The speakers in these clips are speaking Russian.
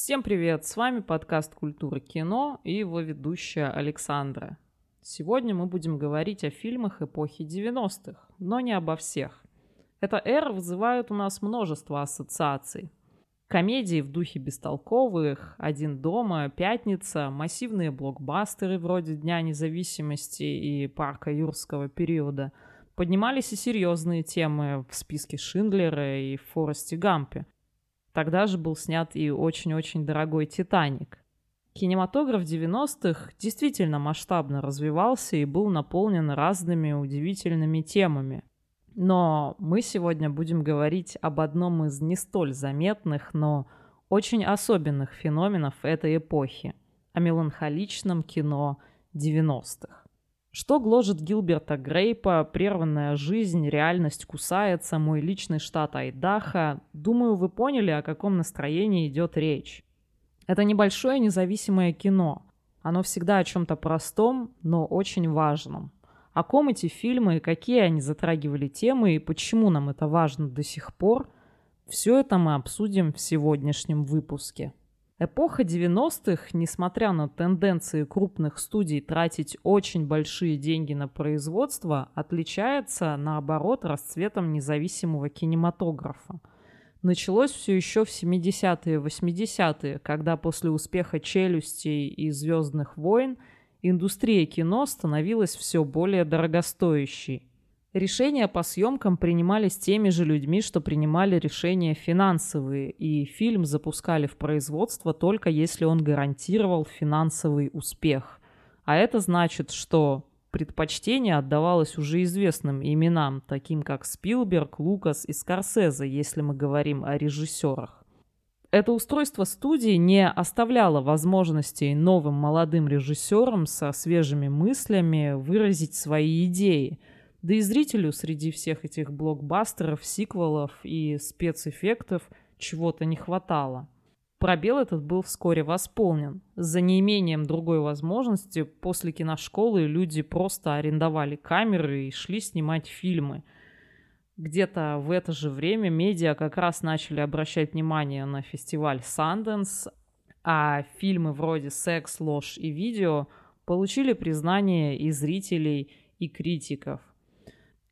Всем привет! С вами подкаст «Культура кино» и его ведущая Александра. Сегодня мы будем говорить о фильмах эпохи 90-х, но не обо всех. Эта эра вызывает у нас множество ассоциаций. Комедии в духе бестолковых, «Один дома», «Пятница», массивные блокбастеры вроде «Дня независимости» и «Парка юрского периода», поднимались и серьезные темы в списке Шиндлера и Форесте Гампе. Тогда же был снят и очень-очень дорогой «Титаник». Кинематограф 90-х действительно масштабно развивался и был наполнен разными удивительными темами. Но мы сегодня будем говорить об одном из не столь заметных, но очень особенных феноменов этой эпохи – о меланхоличном кино 90-х. Что гложет Гилберта Грейпа, прерванная жизнь, реальность кусается, мой личный штат Айдаха. Думаю, вы поняли, о каком настроении идет речь. Это небольшое независимое кино. Оно всегда о чем-то простом, но очень важном. О ком эти фильмы, какие они затрагивали темы и почему нам это важно до сих пор, все это мы обсудим в сегодняшнем выпуске. Эпоха 90-х, несмотря на тенденции крупных студий тратить очень большие деньги на производство, отличается, наоборот, расцветом независимого кинематографа. Началось все еще в 70-е и 80-е, когда после успеха «Челюстей» и «Звездных войн» индустрия кино становилась все более дорогостоящей. Решения по съемкам принимались теми же людьми, что принимали решения финансовые, и фильм запускали в производство только если он гарантировал финансовый успех. А это значит, что предпочтение отдавалось уже известным именам, таким как Спилберг, Лукас и Скорсезе, если мы говорим о режиссерах. Это устройство студии не оставляло возможностей новым молодым режиссерам со свежими мыслями выразить свои идеи – да и зрителю среди всех этих блокбастеров, сиквелов и спецэффектов чего-то не хватало. Пробел этот был вскоре восполнен. За неимением другой возможности после киношколы люди просто арендовали камеры и шли снимать фильмы. Где-то в это же время медиа как раз начали обращать внимание на фестиваль Sundance, а фильмы вроде «Секс, ложь и видео» получили признание и зрителей, и критиков.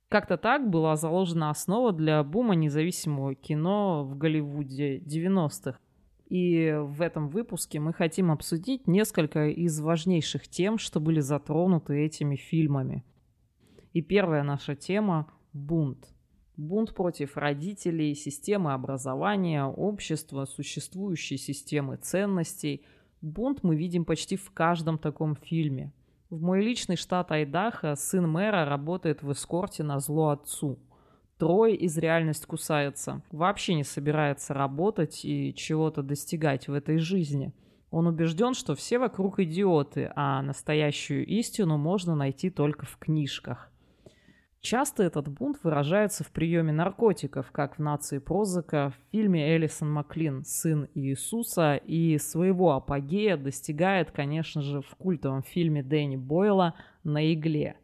Как-то так была заложена основа для бума независимого кино в Голливуде 90-х. И в этом выпуске мы хотим обсудить несколько из важнейших тем, что были затронуты этими фильмами. И первая наша тема – бунт. Бунт против родителей, системы образования, общества, существующей системы ценностей. Бунт мы видим почти в каждом таком фильме – в мой личный штат Айдаха сын мэра работает в эскорте на зло отцу. Трое из реальность кусается. Вообще не собирается работать и чего-то достигать в этой жизни. Он убежден, что все вокруг идиоты, а настоящую истину можно найти только в книжках. Часто этот бунт выражается в приеме наркотиков, как в «Нации Прозака», в фильме Элисон Маклин «Сын Иисуса» и своего апогея достигает, конечно же, в культовом фильме Дэнни Бойла «На игле».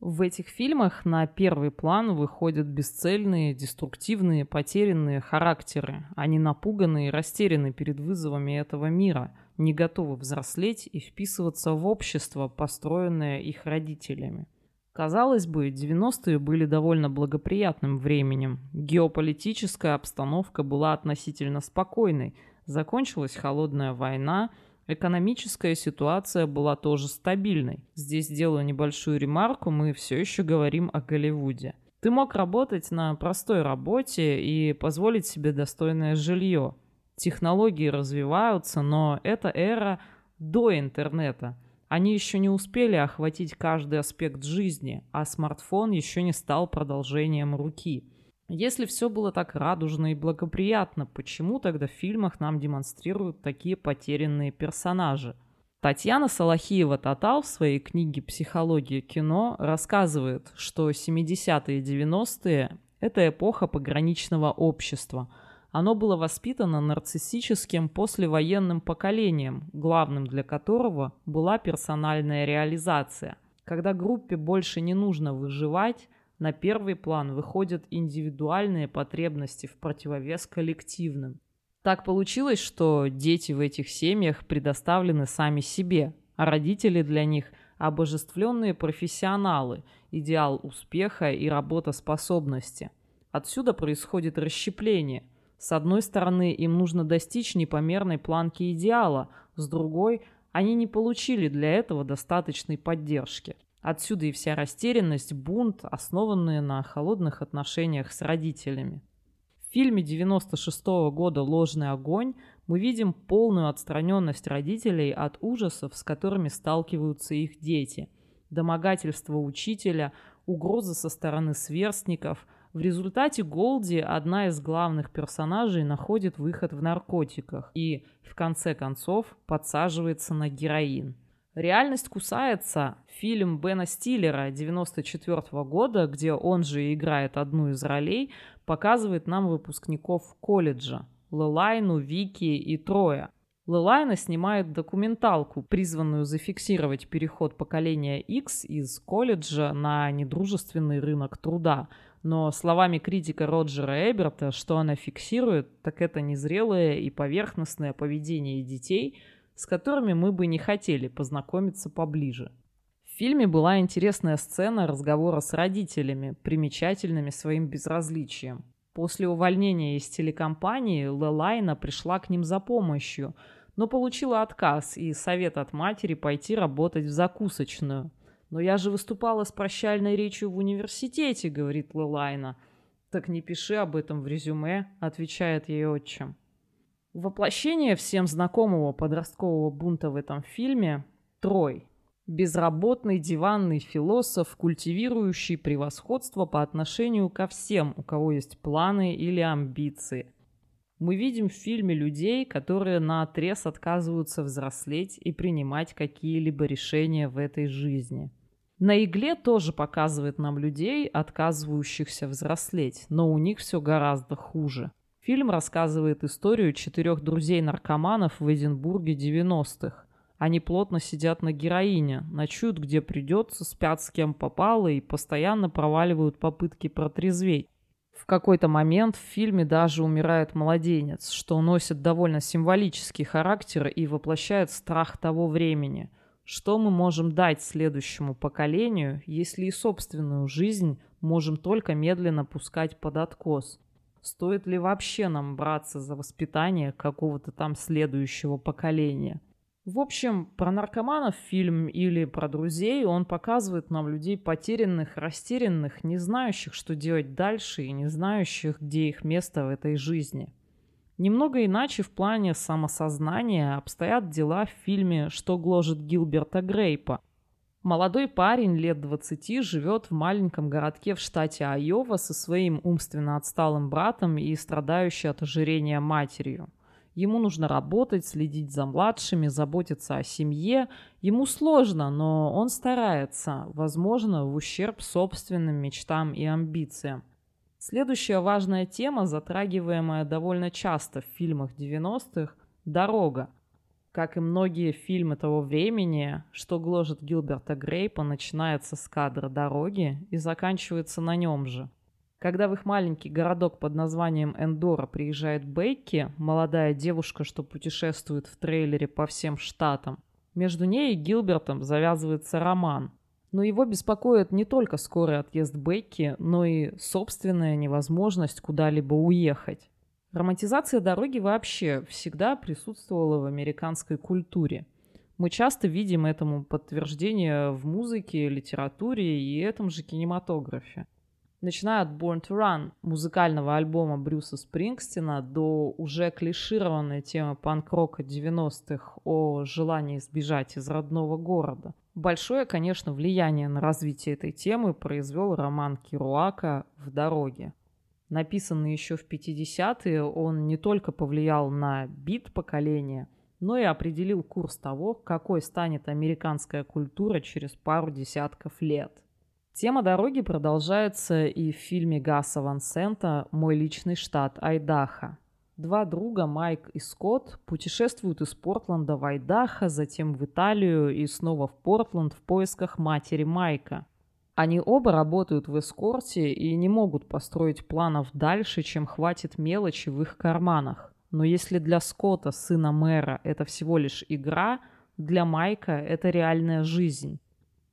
В этих фильмах на первый план выходят бесцельные, деструктивные, потерянные характеры. Они напуганы и растеряны перед вызовами этого мира, не готовы взрослеть и вписываться в общество, построенное их родителями. Казалось бы, 90-е были довольно благоприятным временем. Геополитическая обстановка была относительно спокойной. Закончилась холодная война, экономическая ситуация была тоже стабильной. Здесь делаю небольшую ремарку, мы все еще говорим о Голливуде. Ты мог работать на простой работе и позволить себе достойное жилье. Технологии развиваются, но это эра до интернета – они еще не успели охватить каждый аспект жизни, а смартфон еще не стал продолжением руки. Если все было так радужно и благоприятно, почему тогда в фильмах нам демонстрируют такие потерянные персонажи? Татьяна Салахиева-Татал в своей книге «Психология кино» рассказывает, что 70-е и 90-е – это эпоха пограничного общества – оно было воспитано нарциссическим послевоенным поколением, главным для которого была персональная реализация. Когда группе больше не нужно выживать, на первый план выходят индивидуальные потребности в противовес коллективным. Так получилось, что дети в этих семьях предоставлены сами себе, а родители для них – обожествленные профессионалы, идеал успеха и работоспособности. Отсюда происходит расщепление. С одной стороны, им нужно достичь непомерной планки идеала, с другой – они не получили для этого достаточной поддержки. Отсюда и вся растерянность, бунт, основанные на холодных отношениях с родителями. В фильме 96 -го года «Ложный огонь» мы видим полную отстраненность родителей от ужасов, с которыми сталкиваются их дети. Домогательство учителя, угрозы со стороны сверстников. В результате Голди, одна из главных персонажей, находит выход в наркотиках и, в конце концов, подсаживается на героин. «Реальность кусается» – фильм Бена Стиллера 94 года, где он же играет одну из ролей, показывает нам выпускников колледжа – Лелайну, Вики и Троя. Лелайна снимает документалку, призванную зафиксировать переход поколения X из колледжа на недружественный рынок труда. Но словами критика Роджера Эберта, что она фиксирует, так это незрелое и поверхностное поведение детей – с которыми мы бы не хотели познакомиться поближе. В фильме была интересная сцена разговора с родителями, примечательными своим безразличием. После увольнения из телекомпании Лелайна пришла к ним за помощью, но получила отказ и совет от матери пойти работать в закусочную. «Но я же выступала с прощальной речью в университете», — говорит Лелайна. «Так не пиши об этом в резюме», — отвечает ей отчим. Воплощение всем знакомого подросткового бунта в этом фильме – Трой. Безработный диванный философ, культивирующий превосходство по отношению ко всем, у кого есть планы или амбиции. Мы видим в фильме людей, которые на отрез отказываются взрослеть и принимать какие-либо решения в этой жизни. На игле тоже показывает нам людей, отказывающихся взрослеть, но у них все гораздо хуже – Фильм рассказывает историю четырех друзей-наркоманов в Эдинбурге 90-х. Они плотно сидят на героине, ночуют где придется, спят с кем попало и постоянно проваливают попытки протрезветь. В какой-то момент в фильме даже умирает младенец, что носит довольно символический характер и воплощает страх того времени. Что мы можем дать следующему поколению, если и собственную жизнь можем только медленно пускать под откос? Стоит ли вообще нам браться за воспитание какого-то там следующего поколения? В общем, про наркоманов фильм или про друзей он показывает нам людей потерянных, растерянных, не знающих, что делать дальше и не знающих, где их место в этой жизни. Немного иначе в плане самосознания обстоят дела в фильме «Что гложет Гилберта Грейпа», Молодой парень лет 20 живет в маленьком городке в штате Айова со своим умственно отсталым братом и страдающей от ожирения матерью. Ему нужно работать, следить за младшими, заботиться о семье. Ему сложно, но он старается, возможно, в ущерб собственным мечтам и амбициям. Следующая важная тема, затрагиваемая довольно часто в фильмах 90-х – дорога. Как и многие фильмы того времени, что гложет Гилберта Грейпа, начинается с кадра дороги и заканчивается на нем же. Когда в их маленький городок под названием Эндора приезжает Бейки, молодая девушка, что путешествует в трейлере по всем штатам, между ней и Гилбертом завязывается роман. Но его беспокоит не только скорый отъезд Бекки, но и собственная невозможность куда-либо уехать. Романтизация дороги вообще всегда присутствовала в американской культуре. Мы часто видим этому подтверждение в музыке, литературе и этом же кинематографе. Начиная от Born to Run, музыкального альбома Брюса Спрингстина, до уже клишированной темы панк-рока 90-х о желании сбежать из родного города. Большое, конечно, влияние на развитие этой темы произвел роман Кируака «В дороге» написанный еще в 50-е, он не только повлиял на бит поколения, но и определил курс того, какой станет американская культура через пару десятков лет. Тема дороги продолжается и в фильме Гаса Ван Сента «Мой личный штат Айдахо». Два друга, Майк и Скотт, путешествуют из Портленда в Айдахо, затем в Италию и снова в Портленд в поисках матери Майка – они оба работают в эскорте и не могут построить планов дальше, чем хватит мелочи в их карманах. Но если для Скотта, сына мэра, это всего лишь игра, для Майка это реальная жизнь.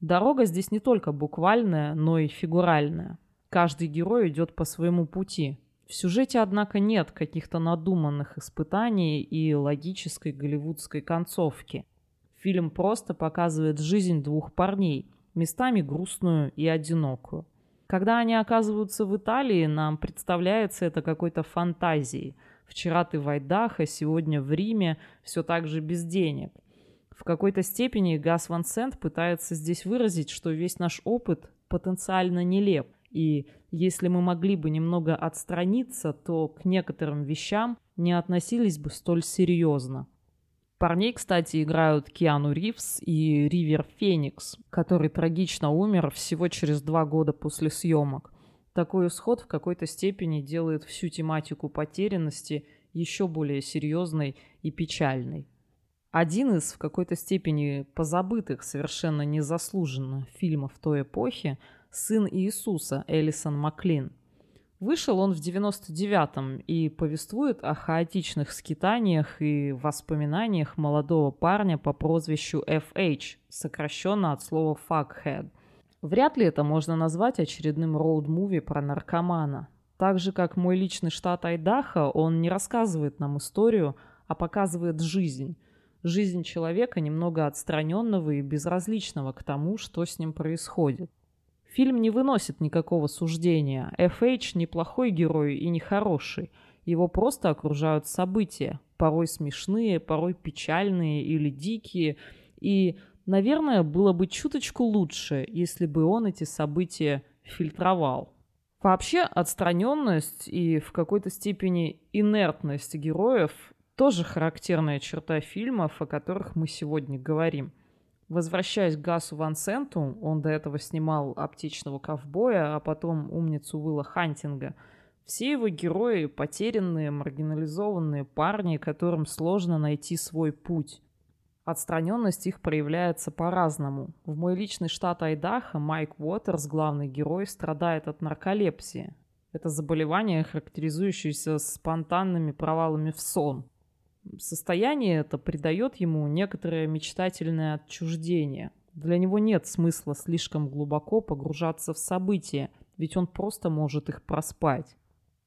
Дорога здесь не только буквальная, но и фигуральная. Каждый герой идет по своему пути. В сюжете, однако, нет каких-то надуманных испытаний и логической голливудской концовки. Фильм просто показывает жизнь двух парней, местами грустную и одинокую. Когда они оказываются в Италии, нам представляется это какой-то фантазией. Вчера ты в Айдахо, сегодня в Риме, все так же без денег. В какой-то степени Гас Ван Сент пытается здесь выразить, что весь наш опыт потенциально нелеп. И если мы могли бы немного отстраниться, то к некоторым вещам не относились бы столь серьезно. Парней, кстати, играют Киану Ривз и Ривер Феникс, который трагично умер всего через два года после съемок. Такой исход в какой-то степени делает всю тематику потерянности еще более серьезной и печальной. Один из в какой-то степени позабытых совершенно незаслуженно фильмов той эпохи «Сын Иисуса» Элисон Маклин – Вышел он в 99-м и повествует о хаотичных скитаниях и воспоминаниях молодого парня по прозвищу FH, сокращенно от слова «fuckhead». Вряд ли это можно назвать очередным роуд-муви про наркомана. Так же, как мой личный штат Айдахо, он не рассказывает нам историю, а показывает жизнь. Жизнь человека, немного отстраненного и безразличного к тому, что с ним происходит. Фильм не выносит никакого суждения. FH неплохой герой и не хороший. Его просто окружают события, порой смешные, порой печальные или дикие. И, наверное, было бы чуточку лучше, если бы он эти события фильтровал. Вообще, отстраненность и в какой-то степени инертность героев тоже характерная черта фильмов, о которых мы сегодня говорим. Возвращаясь к Гасу Ван Сенту, он до этого снимал «Аптечного ковбоя», а потом «Умницу Уилла Хантинга», все его герои — потерянные, маргинализованные парни, которым сложно найти свой путь. Отстраненность их проявляется по-разному. В мой личный штат Айдахо Майк Уотерс, главный герой, страдает от нарколепсии. Это заболевание, характеризующееся спонтанными провалами в сон – состояние это придает ему некоторое мечтательное отчуждение. Для него нет смысла слишком глубоко погружаться в события, ведь он просто может их проспать.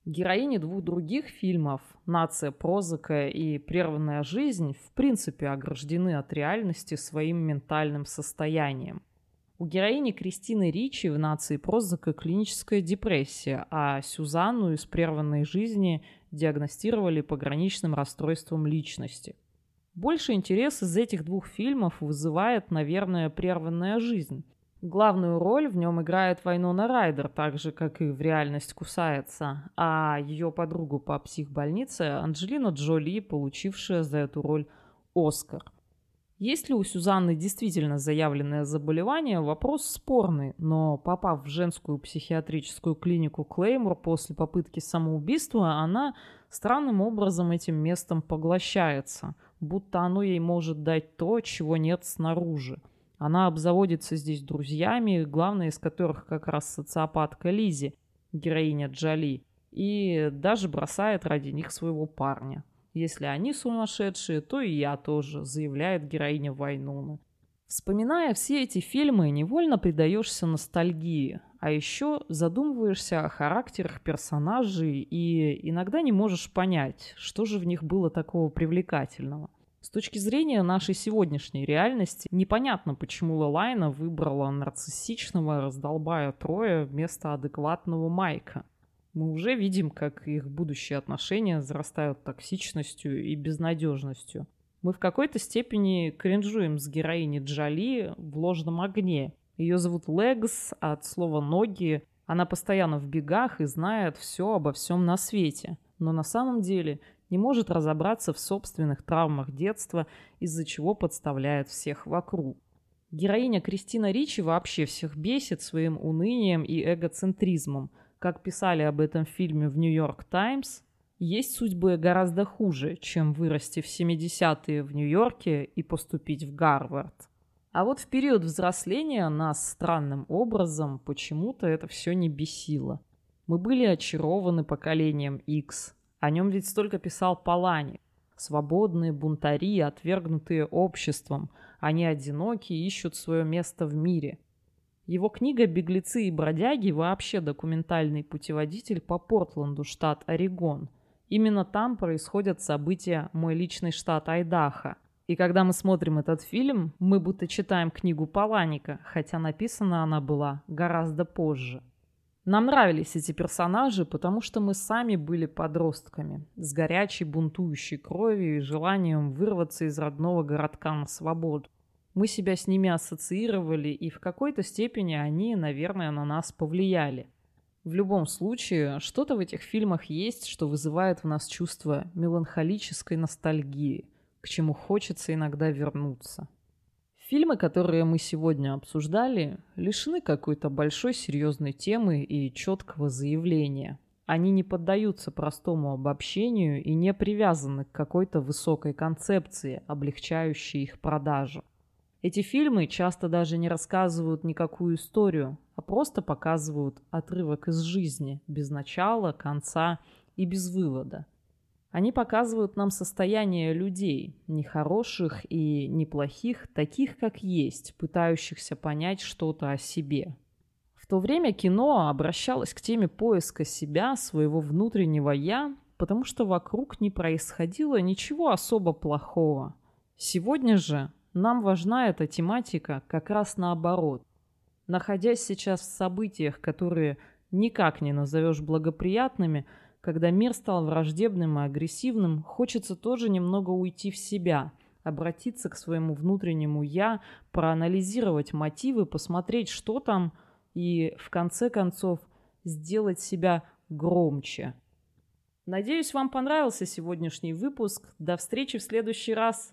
Героини двух других фильмов «Нация Прозака» и «Прерванная жизнь» в принципе ограждены от реальности своим ментальным состоянием. У героини Кристины Ричи в «Нации Прозака» клиническая депрессия, а Сюзанну из «Прерванной жизни» диагностировали пограничным расстройством личности. Больше интерес из этих двух фильмов вызывает, наверное, «Прерванная жизнь». Главную роль в нем играет Вайнона Райдер, так же, как и в «Реальность кусается», а ее подругу по психбольнице Анджелина Джоли, получившая за эту роль «Оскар». Есть ли у Сюзанны действительно заявленное заболевание, вопрос спорный, но попав в женскую психиатрическую клинику Клеймор после попытки самоубийства, она странным образом этим местом поглощается, будто оно ей может дать то, чего нет снаружи. Она обзаводится здесь друзьями, главная из которых как раз социопатка Лизи, героиня Джоли, и даже бросает ради них своего парня. Если они сумасшедшие, то и я тоже, заявляет героиня Вайнуна. Вспоминая все эти фильмы, невольно предаешься ностальгии, а еще задумываешься о характерах персонажей и иногда не можешь понять, что же в них было такого привлекательного. С точки зрения нашей сегодняшней реальности, непонятно, почему Лалайна выбрала нарциссичного раздолбая Троя вместо адекватного Майка мы уже видим, как их будущие отношения зарастают токсичностью и безнадежностью. Мы в какой-то степени кринжуем с героиней Джоли в ложном огне. Ее зовут Легс, а от слова «ноги» она постоянно в бегах и знает все обо всем на свете. Но на самом деле не может разобраться в собственных травмах детства, из-за чего подставляет всех вокруг. Героиня Кристина Ричи вообще всех бесит своим унынием и эгоцентризмом – как писали об этом фильме в «Нью-Йорк Таймс», есть судьбы гораздо хуже, чем вырасти в 70-е в Нью-Йорке и поступить в Гарвард. А вот в период взросления нас странным образом почему-то это все не бесило. Мы были очарованы поколением X, О нем ведь столько писал Палани. Свободные бунтари, отвергнутые обществом. Они одиноки и ищут свое место в мире. Его книга «Беглецы и бродяги» вообще документальный путеводитель по Портленду, штат Орегон. Именно там происходят события «Мой личный штат Айдахо». И когда мы смотрим этот фильм, мы будто читаем книгу Паланика, хотя написана она была гораздо позже. Нам нравились эти персонажи, потому что мы сами были подростками, с горячей бунтующей кровью и желанием вырваться из родного городка на свободу. Мы себя с ними ассоциировали, и в какой-то степени они, наверное, на нас повлияли. В любом случае, что-то в этих фильмах есть, что вызывает в нас чувство меланхолической ностальгии, к чему хочется иногда вернуться. Фильмы, которые мы сегодня обсуждали, лишены какой-то большой серьезной темы и четкого заявления. Они не поддаются простому обобщению и не привязаны к какой-то высокой концепции, облегчающей их продажу. Эти фильмы часто даже не рассказывают никакую историю, а просто показывают отрывок из жизни, без начала, конца и без вывода. Они показывают нам состояние людей, нехороших и неплохих, таких как есть, пытающихся понять что-то о себе. В то время кино обращалось к теме поиска себя, своего внутреннего «я», потому что вокруг не происходило ничего особо плохого. Сегодня же нам важна эта тематика как раз наоборот. Находясь сейчас в событиях, которые никак не назовешь благоприятными – когда мир стал враждебным и агрессивным, хочется тоже немного уйти в себя, обратиться к своему внутреннему «я», проанализировать мотивы, посмотреть, что там, и в конце концов сделать себя громче. Надеюсь, вам понравился сегодняшний выпуск. До встречи в следующий раз.